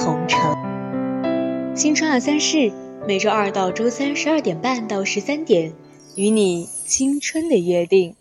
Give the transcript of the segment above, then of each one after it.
同城。新春二三事，每周二到周三十二点半到十三点，与你青春的约定。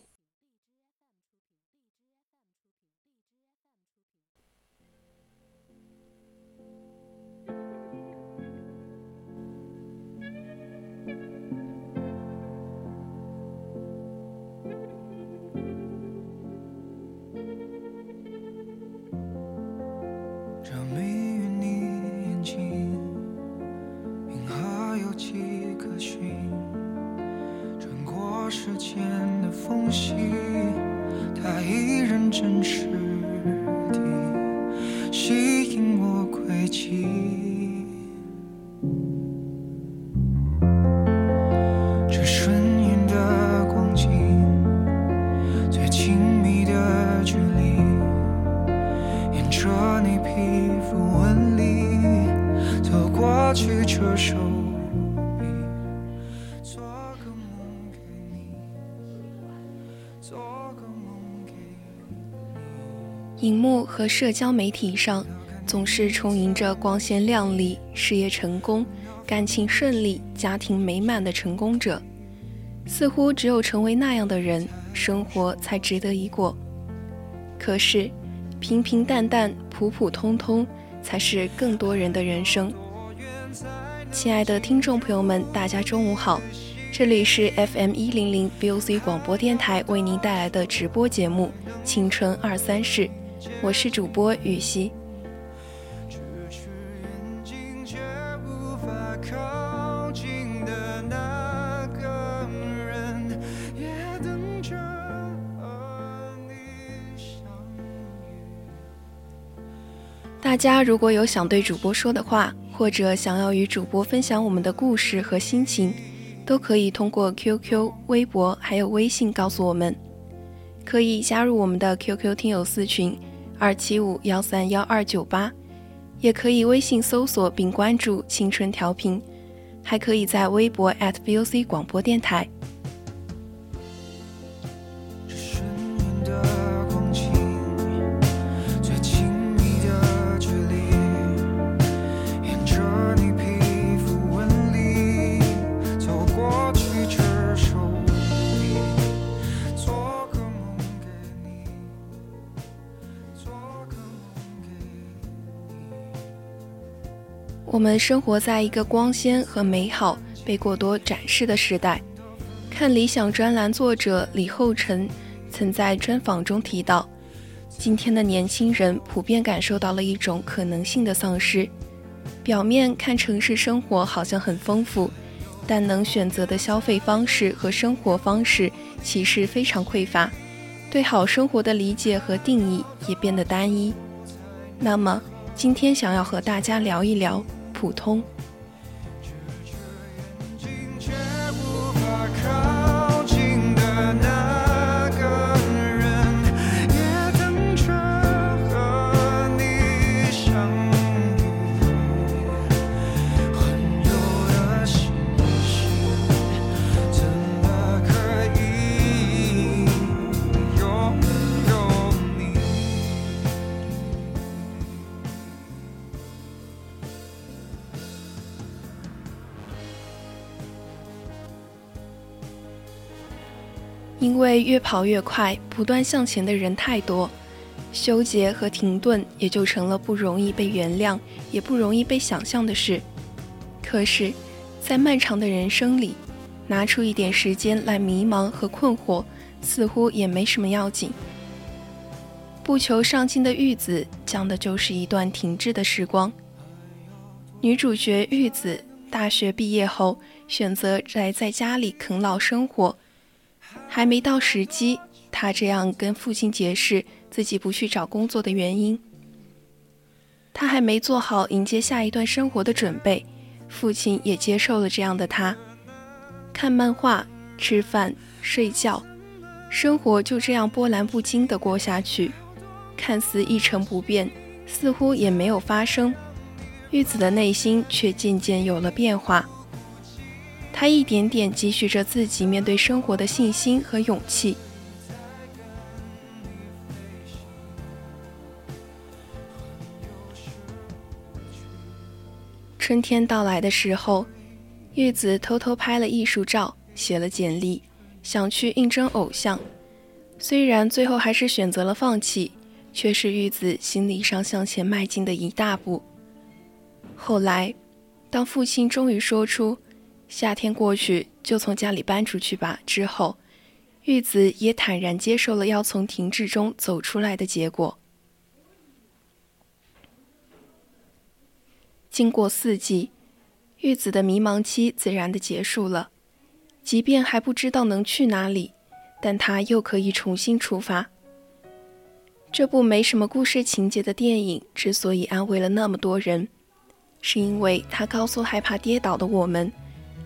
荧幕和社交媒体上，总是充盈着光鲜亮丽、事业成功、感情顺利、家庭美满的成功者。似乎只有成为那样的人，生活才值得一过。可是，平平淡淡、普普通通，才是更多人的人生。亲爱的听众朋友们，大家中午好，这里是 FM 一零零 VOC 广播电台为您带来的直播节目《青春二三事》。我是主播雨熙。大家如果有想对主播说的话，或者想要与主播分享我们的故事和心情，都可以通过 QQ、微博还有微信告诉我们。可以加入我们的 QQ 听友四群。二七五幺三幺二九八，也可以微信搜索并关注“青春调频”，还可以在微博 @VOC 广播电台。我们生活在一个光鲜和美好被过多展示的时代。看理想专栏作者李厚辰曾在专访中提到，今天的年轻人普遍感受到了一种可能性的丧失。表面看城市生活好像很丰富，但能选择的消费方式和生活方式其实非常匮乏，对好生活的理解和定义也变得单一。那么，今天想要和大家聊一聊。普通。因为越跑越快，不断向前的人太多，纠结和停顿也就成了不容易被原谅，也不容易被想象的事。可是，在漫长的人生里，拿出一点时间来迷茫和困惑，似乎也没什么要紧。不求上进的玉子，讲的就是一段停滞的时光。女主角玉子大学毕业后，选择宅在家里啃老生活。还没到时机，他这样跟父亲解释自己不去找工作的原因。他还没做好迎接下一段生活的准备，父亲也接受了这样的他。看漫画、吃饭、睡觉，生活就这样波澜不惊地过下去，看似一成不变，似乎也没有发生。玉子的内心却渐渐有了变化，他一点点积蓄着自己面对生活的信心和勇气。春天到来的时候，玉子偷偷拍了艺术照，写了简历，想去应征偶像。虽然最后还是选择了放弃，却是玉子心理上向前迈进的一大步。后来，当父亲终于说出“夏天过去就从家里搬出去吧”之后，玉子也坦然接受了要从停滞中走出来的结果。经过四季，玉子的迷茫期自然的结束了。即便还不知道能去哪里，但他又可以重新出发。这部没什么故事情节的电影之所以安慰了那么多人，是因为他告诉害怕跌倒的我们，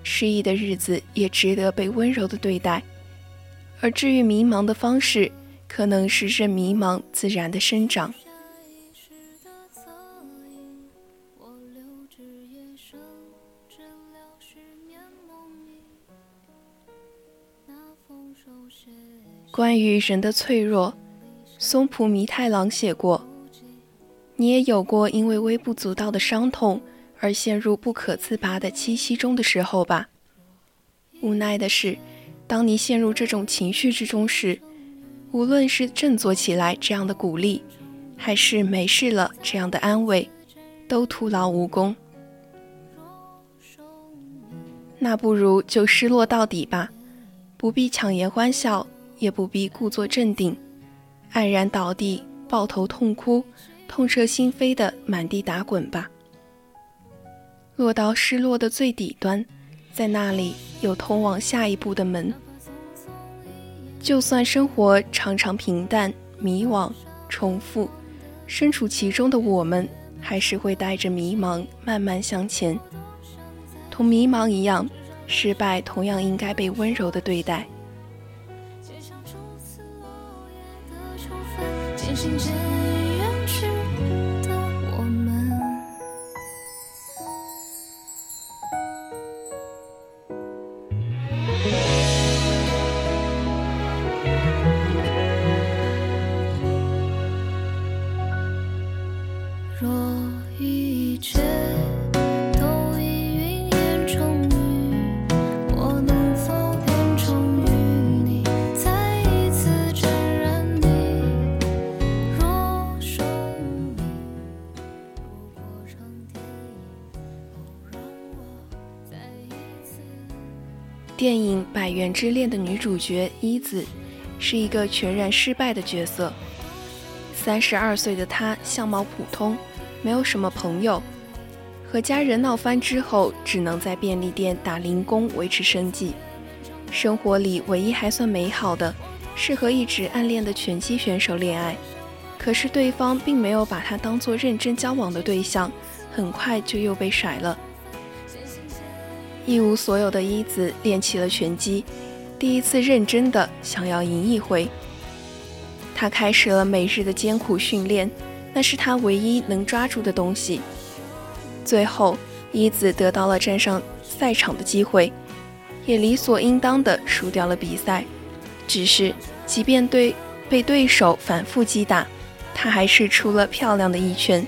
失意的日子也值得被温柔的对待。而治愈迷茫的方式，可能是任迷茫自然的生长。关于人的脆弱，松浦弥太郎写过：“你也有过因为微不足道的伤痛而陷入不可自拔的栖息中的时候吧？无奈的是，当你陷入这种情绪之中时，无论是振作起来这样的鼓励，还是没事了这样的安慰，都徒劳无功。那不如就失落到底吧，不必强颜欢笑。”也不必故作镇定，黯然倒地，抱头痛哭，痛彻心扉的满地打滚吧。落到失落的最底端，在那里有通往下一步的门。就算生活常常平淡、迷惘、重复，身处其中的我们，还是会带着迷茫慢慢向前。同迷茫一样，失败同样应该被温柔的对待。只想初次落叶的重逢渐行渐电影《百元之恋》的女主角伊子，是一个全然失败的角色。三十二岁的她相貌普通，没有什么朋友，和家人闹翻之后，只能在便利店打零工维持生计。生活里唯一还算美好的，是和一直暗恋的拳击选手恋爱，可是对方并没有把她当做认真交往的对象，很快就又被甩了。一无所有的伊子练起了拳击，第一次认真的想要赢一回。他开始了每日的艰苦训练，那是他唯一能抓住的东西。最后，伊子得到了站上赛场的机会，也理所应当的输掉了比赛。只是，即便对被对手反复击打，他还是出了漂亮的一拳。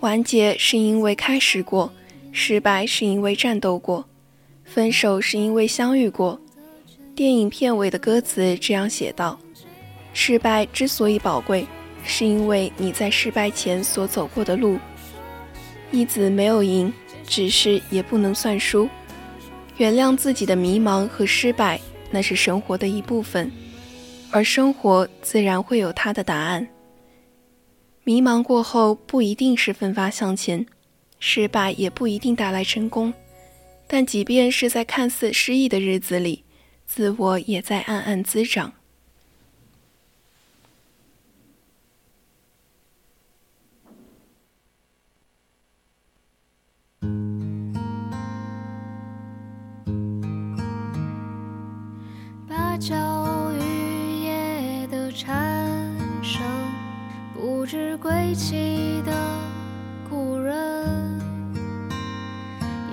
完结是因为开始过，失败是因为战斗过，分手是因为相遇过。电影片尾的歌词这样写道：“失败之所以宝贵，是因为你在失败前所走过的路。”一子没有赢，只是也不能算输。原谅自己的迷茫和失败，那是生活的一部分，而生活自然会有它的答案。迷茫过后不一定是奋发向前，失败也不一定带来成功。但即便是在看似失意的日子里，自我也在暗暗滋长。归期的故人，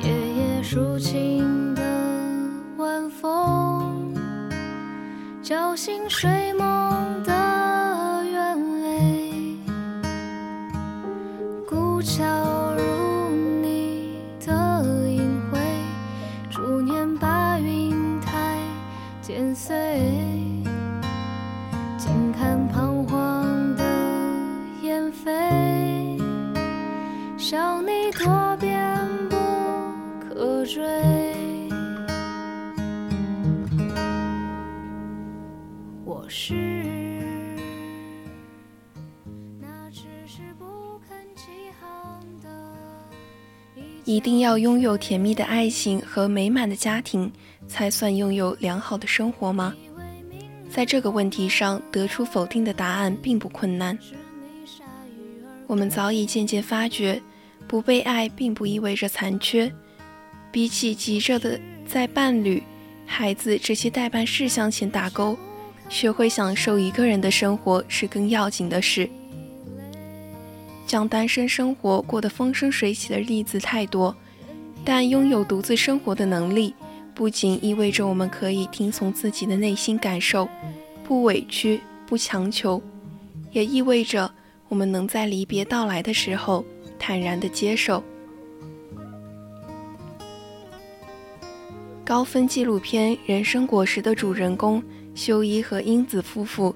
夜夜抒情的晚风，叫醒睡梦一定要拥有甜蜜的爱情和美满的家庭，才算拥有良好的生活吗？在这个问题上得出否定的答案并不困难。我们早已渐渐发觉，不被爱并不意味着残缺。比起急着的在伴侣、孩子这些代办事项前打勾，学会享受一个人的生活是更要紧的事。将单身生活过得风生水起的例子太多，但拥有独自生活的能力，不仅意味着我们可以听从自己的内心感受，不委屈、不强求，也意味着我们能在离别到来的时候坦然地接受。高分纪录片《人生果实》的主人公修一和英子夫妇，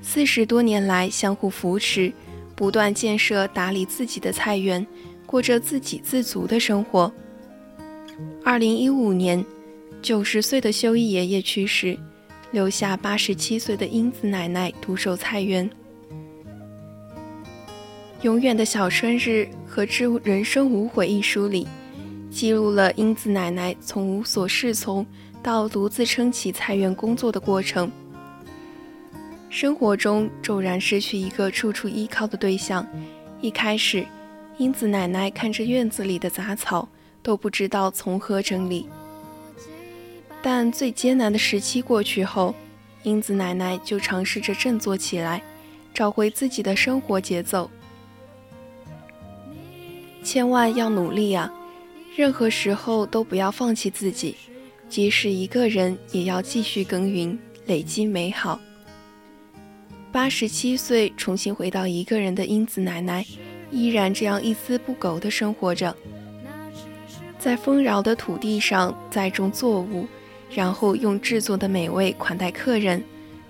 四十多年来相互扶持。不断建设、打理自己的菜园，过着自给自足的生活。二零一五年，九十岁的修一爷爷去世，留下八十七岁的英子奶奶独守菜园。《永远的小春日》和《致人生无悔》一书里，记录了英子奶奶从无所适从到独自撑起菜园工作的过程。生活中骤然失去一个处处依靠的对象，一开始，英子奶奶看着院子里的杂草，都不知道从何整理。但最艰难的时期过去后，英子奶奶就尝试着振作起来，找回自己的生活节奏。千万要努力啊！任何时候都不要放弃自己，即使一个人，也要继续耕耘，累积美好。八十七岁重新回到一个人的英子奶奶，依然这样一丝不苟地生活着，在丰饶的土地上栽种作物，然后用制作的美味款待客人。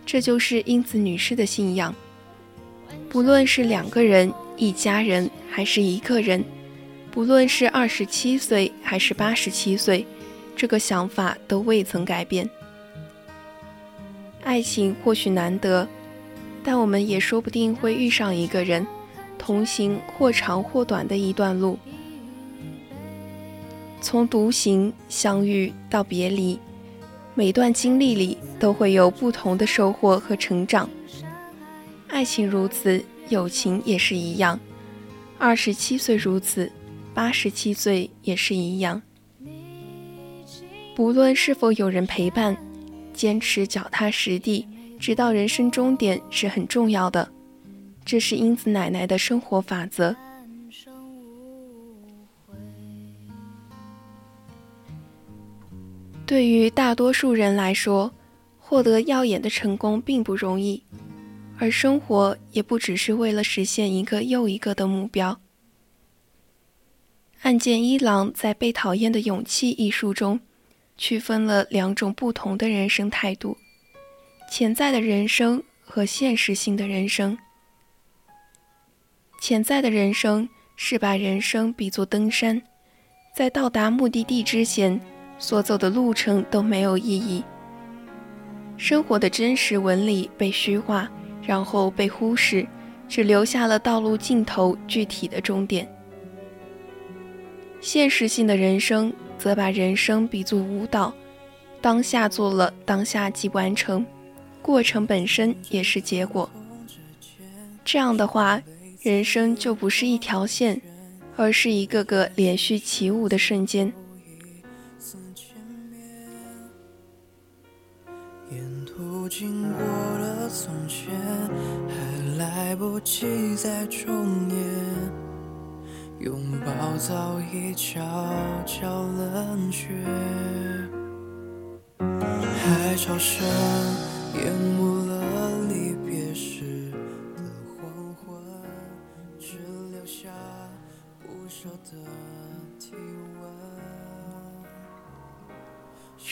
这就是英子女士的信仰。不论是两个人、一家人，还是一个人，不论是二十七岁还是八十七岁，这个想法都未曾改变。爱情或许难得。但我们也说不定会遇上一个人，同行或长或短的一段路，从独行、相遇到别离，每段经历里都会有不同的收获和成长。爱情如此，友情也是一样。二十七岁如此，八十七岁也是一样。不论是否有人陪伴，坚持脚踏实地。直到人生终点是很重要的，这是英子奶奶的生活法则。对于大多数人来说，获得耀眼的成功并不容易，而生活也不只是为了实现一个又一个的目标。岸见一郎在《被讨厌的勇气》一书中，区分了两种不同的人生态度。潜在的人生和现实性的人生。潜在的人生是把人生比作登山，在到达目的地之前，所走的路程都没有意义。生活的真实纹理被虚化，然后被忽视，只留下了道路尽头具体的终点。现实性的人生则把人生比作舞蹈。当下做了，当下即完成，过程本身也是结果。这样的话，人生就不是一条线，而是一个个连续起舞的瞬间。沿途经过了从前，还来不及再重演，拥抱早已悄悄冷却，海潮声淹没了离别时的黄昏，只留下不舍的。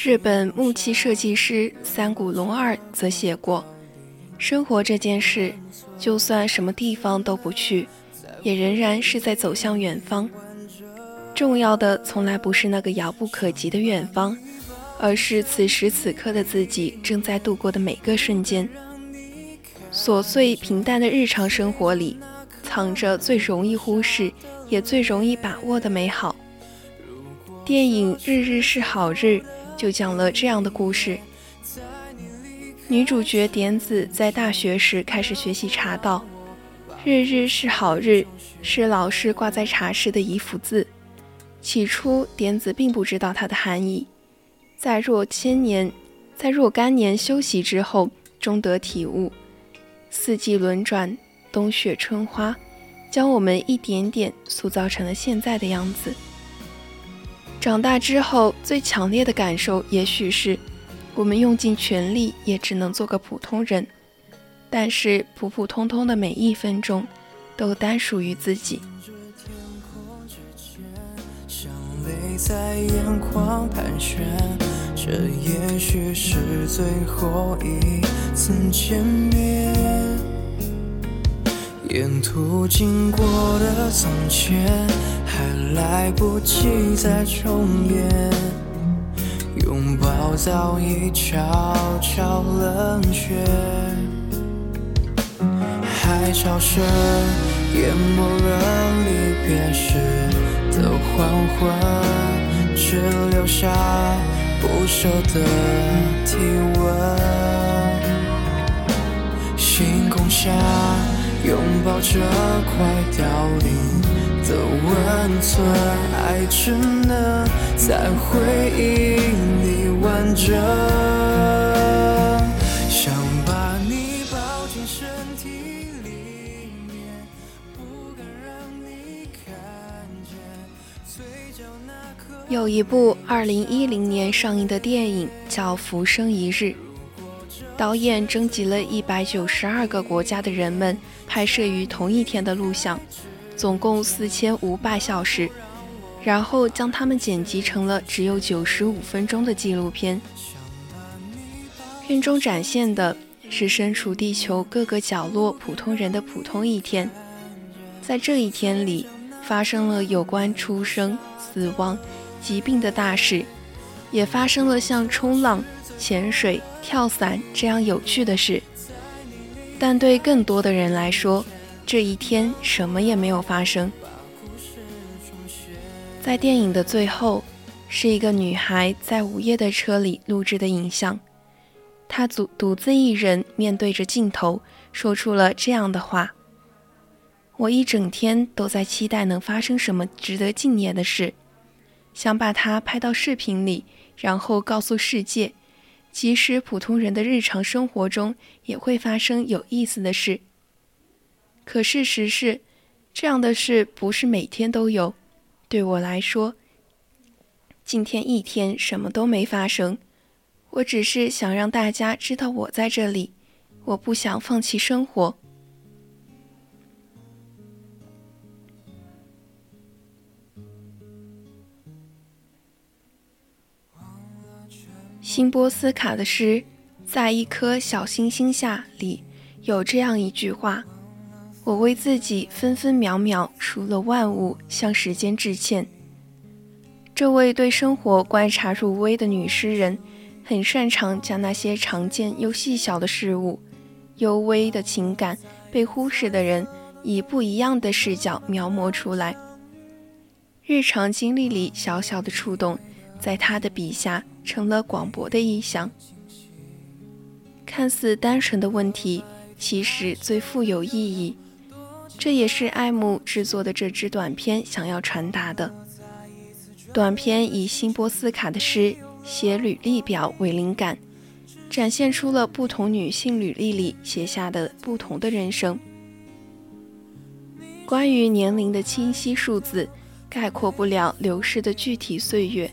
日本木器设计师三谷龙二则写过：“生活这件事，就算什么地方都不去，也仍然是在走向远方。重要的从来不是那个遥不可及的远方，而是此时此刻的自己正在度过的每个瞬间。琐碎平淡的日常生活里，藏着最容易忽视，也最容易把握的美好。”电影《日日是好日》。就讲了这样的故事：女主角点子在大学时开始学习茶道，“日日是好日”是老师挂在茶室的一幅字。起初，点子并不知道它的含义，在若千年、在若干年修习之后，终得体悟。四季轮转，冬雪春花，将我们一点点塑造成了现在的样子。长大之后，最强烈的感受也许是，我们用尽全力也只能做个普通人。但是普普通通的每一分钟，都单属于自己。在眼眶盘旋，这也许是最后一次见面。沿途经过的从前。还来不及再重演，拥抱早已悄悄冷却，海潮声淹没了离别时的黄昏，只留下不舍的体温。星空下，拥抱着快凋零。的温存，爱只能在回忆里完整。有一部二零一零年上映的电影叫《浮生一日》，导演征集了一百九十二个国家的人们拍摄于同一天的录像。总共四千五百小时，然后将它们剪辑成了只有九十五分钟的纪录片。片中展现的是身处地球各个角落普通人的普通一天，在这一天里，发生了有关出生、死亡、疾病的大事，也发生了像冲浪、潜水、跳伞这样有趣的事。但对更多的人来说，这一天什么也没有发生。在电影的最后，是一个女孩在午夜的车里录制的影像。她独独自一人面对着镜头，说出了这样的话：“我一整天都在期待能发生什么值得纪念的事，想把它拍到视频里，然后告诉世界，即使普通人的日常生活中也会发生有意思的事。”可事实是，这样的事不是每天都有。对我来说，今天一天什么都没发生。我只是想让大家知道我在这里，我不想放弃生活。辛波斯卡的诗《在一颗小星星下》里有这样一句话。我为自己分分秒秒除了万物，向时间致歉。这位对生活观察入微的女诗人，很擅长将那些常见又细小的事物、幽微的情感、被忽视的人，以不一样的视角描摹出来。日常经历里小小的触动，在他的笔下成了广博的意象。看似单纯的问题，其实最富有意义。这也是爱慕制作的这支短片想要传达的。短片以辛波斯卡的诗写履历表为灵感，展现出了不同女性履历里写下的不同的人生。关于年龄的清晰数字，概括不了流逝的具体岁月。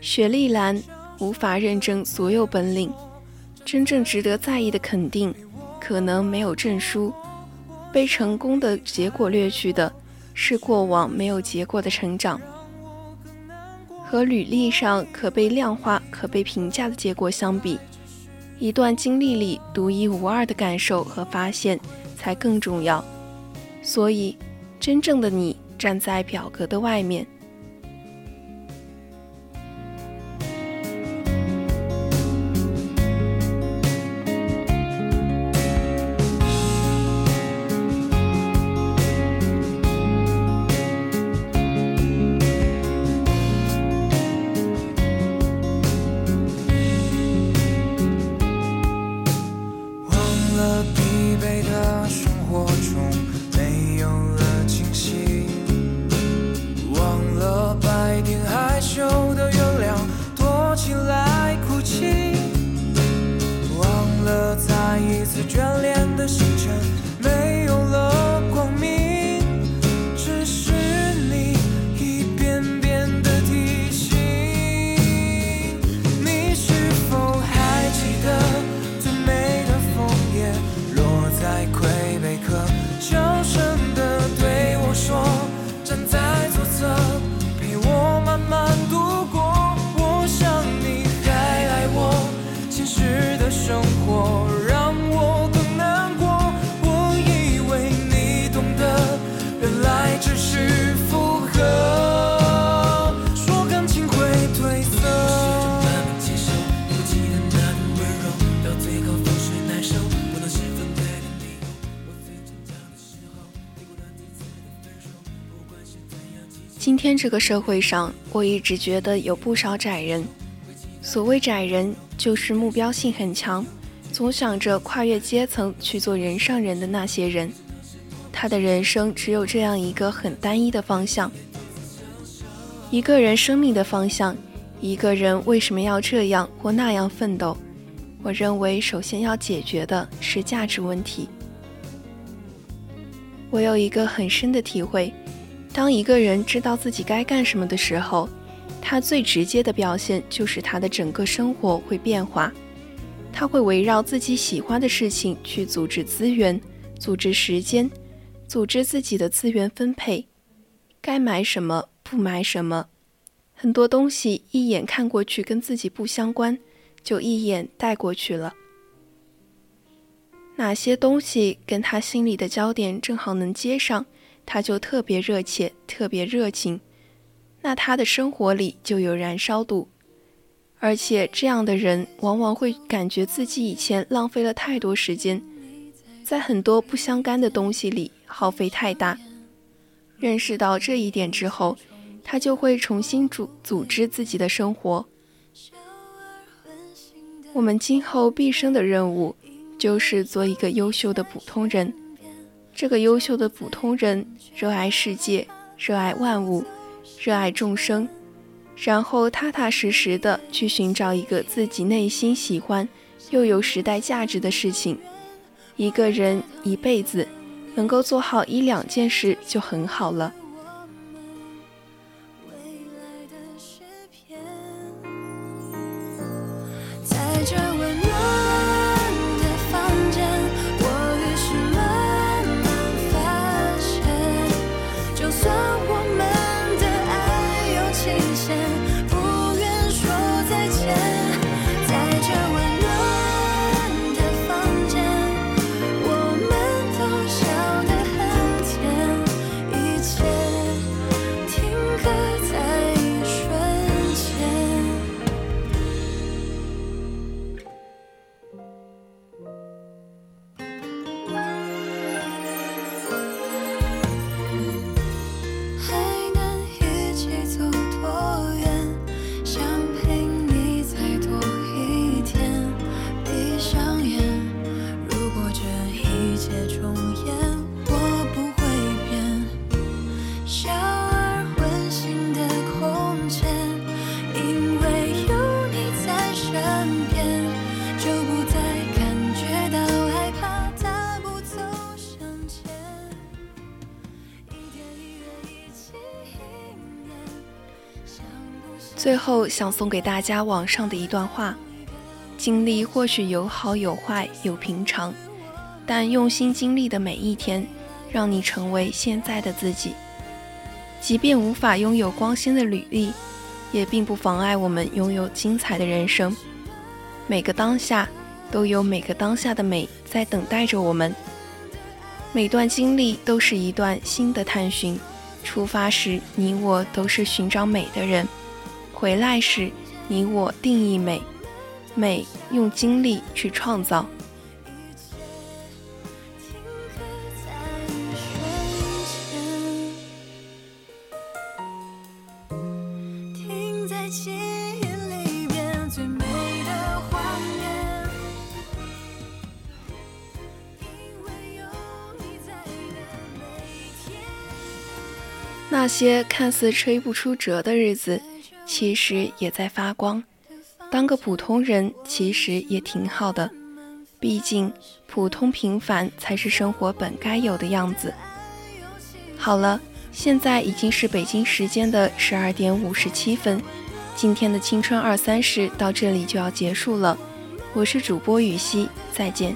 雪莉兰无法认证所有本领。真正值得在意的肯定，可能没有证书。被成功的结果掠去的，是过往没有结果的成长。和履历上可被量化、可被评价的结果相比，一段经历里独一无二的感受和发现才更重要。所以，真正的你站在表格的外面。这个社会上，我一直觉得有不少窄人。所谓窄人，就是目标性很强，总想着跨越阶层去做人上人的那些人。他的人生只有这样一个很单一的方向，一个人生命的方向，一个人为什么要这样或那样奋斗？我认为，首先要解决的是价值问题。我有一个很深的体会。当一个人知道自己该干什么的时候，他最直接的表现就是他的整个生活会变化。他会围绕自己喜欢的事情去组织资源、组织时间、组织自己的资源分配，该买什么不买什么。很多东西一眼看过去跟自己不相关，就一眼带过去了。哪些东西跟他心里的焦点正好能接上？他就特别热切，特别热情，那他的生活里就有燃烧度，而且这样的人往往会感觉自己以前浪费了太多时间，在很多不相干的东西里耗费太大。认识到这一点之后，他就会重新组组织自己的生活。我们今后毕生的任务，就是做一个优秀的普通人。这个优秀的普通人，热爱世界，热爱万物，热爱众生，然后踏踏实实的去寻找一个自己内心喜欢又有时代价值的事情。一个人一辈子能够做好一两件事就很好了。最后想送给大家网上的一段话：经历或许有好有坏有平常，但用心经历的每一天，让你成为现在的自己。即便无法拥有光鲜的履历，也并不妨碍我们拥有精彩的人生。每个当下都有每个当下的美在等待着我们。每段经历都是一段新的探寻。出发时，你我都是寻找美的人。回来时，你我定义美，美用精力去创造。那些看似吹不出折的日子。其实也在发光，当个普通人其实也挺好的，毕竟普通平凡才是生活本该有的样子。好了，现在已经是北京时间的十二点五十七分，今天的青春二三事到这里就要结束了，我是主播雨熙，再见。